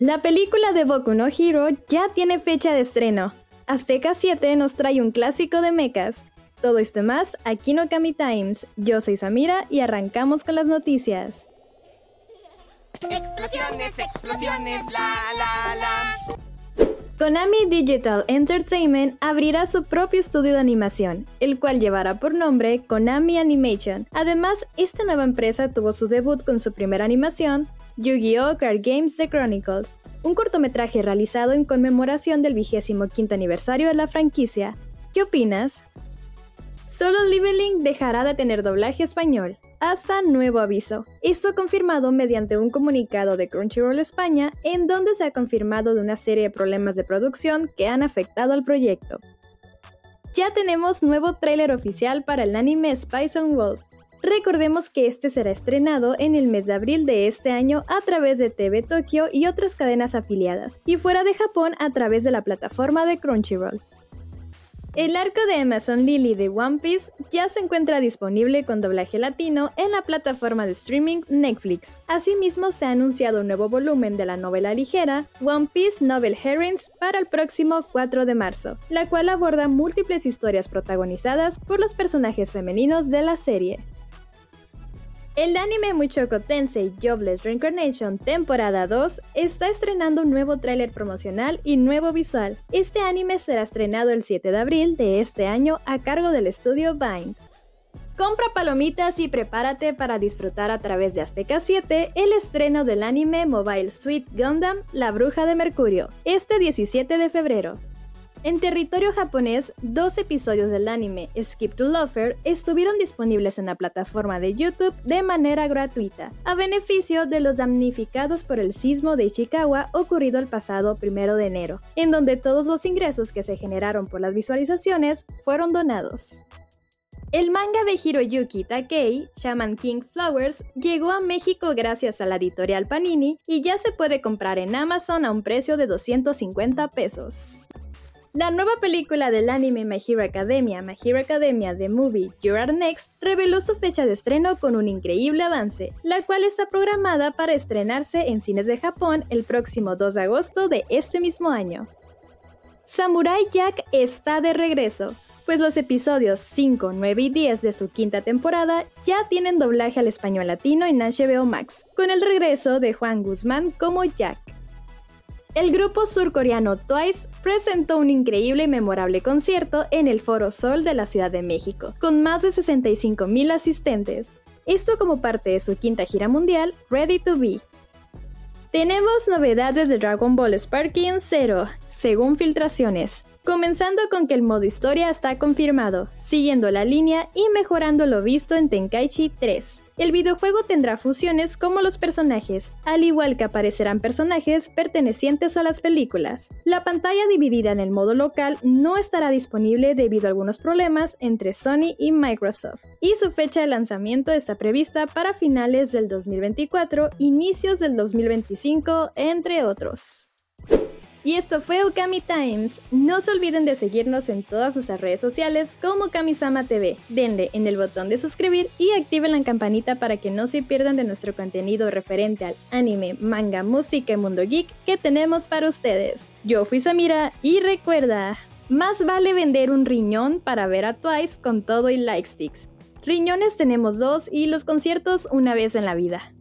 La película de Boku no Hero ya tiene fecha de estreno. Azteca 7 nos trae un clásico de mechas. Todo esto más aquí no Kami Times. Yo soy Samira y arrancamos con las noticias. Explosiones, explosiones, la la la. Konami Digital Entertainment abrirá su propio estudio de animación, el cual llevará por nombre Konami Animation. Además, esta nueva empresa tuvo su debut con su primera animación, Yu-Gi-Oh! Card Games The Chronicles, un cortometraje realizado en conmemoración del 25 aniversario de la franquicia. ¿Qué opinas? Solo Leveling dejará de tener doblaje español, hasta nuevo aviso. Esto confirmado mediante un comunicado de Crunchyroll España, en donde se ha confirmado de una serie de problemas de producción que han afectado al proyecto. Ya tenemos nuevo tráiler oficial para el anime Spice on Wolf. Recordemos que este será estrenado en el mes de abril de este año a través de TV Tokyo y otras cadenas afiliadas, y fuera de Japón a través de la plataforma de Crunchyroll. El arco de Amazon Lily de One Piece ya se encuentra disponible con doblaje latino en la plataforma de streaming Netflix. Asimismo, se ha anunciado un nuevo volumen de la novela ligera One Piece Novel Herrings para el próximo 4 de marzo, la cual aborda múltiples historias protagonizadas por los personajes femeninos de la serie. El anime Muchoco Tensei Jobless Reincarnation temporada 2 está estrenando un nuevo tráiler promocional y nuevo visual. Este anime será estrenado el 7 de abril de este año a cargo del estudio Bind. Compra palomitas y prepárate para disfrutar a través de Azteca 7 el estreno del anime Mobile Suit Gundam La Bruja de Mercurio, este 17 de febrero. En territorio japonés, dos episodios del anime Skip to Lover estuvieron disponibles en la plataforma de YouTube de manera gratuita, a beneficio de los damnificados por el sismo de Ishikawa ocurrido el pasado 1 de enero, en donde todos los ingresos que se generaron por las visualizaciones fueron donados. El manga de Hiroyuki Takei, Shaman King Flowers, llegó a México gracias a la editorial Panini y ya se puede comprar en Amazon a un precio de 250 pesos. La nueva película del anime My Academia, My Academia The Movie You Are Next, reveló su fecha de estreno con un increíble avance, la cual está programada para estrenarse en cines de Japón el próximo 2 de agosto de este mismo año. Samurai Jack está de regreso, pues los episodios 5, 9 y 10 de su quinta temporada ya tienen doblaje al español latino en HBO Max, con el regreso de Juan Guzmán como Jack. El grupo surcoreano Twice presentó un increíble y memorable concierto en el Foro Sol de la Ciudad de México, con más de 65.000 asistentes. Esto como parte de su quinta gira mundial, Ready to Be. Tenemos novedades de Dragon Ball Sparking Zero, según filtraciones. Comenzando con que el modo historia está confirmado, siguiendo la línea y mejorando lo visto en Tenkaichi 3. El videojuego tendrá funciones como los personajes, al igual que aparecerán personajes pertenecientes a las películas. La pantalla dividida en el modo local no estará disponible debido a algunos problemas entre Sony y Microsoft, y su fecha de lanzamiento está prevista para finales del 2024, inicios del 2025, entre otros. Y esto fue Okami Times. No se olviden de seguirnos en todas nuestras redes sociales como Kamisama TV. Denle en el botón de suscribir y activen la campanita para que no se pierdan de nuestro contenido referente al anime, manga, música y mundo geek que tenemos para ustedes. Yo fui Samira y recuerda, más vale vender un riñón para ver a Twice con todo y like sticks. Riñones tenemos dos y los conciertos una vez en la vida.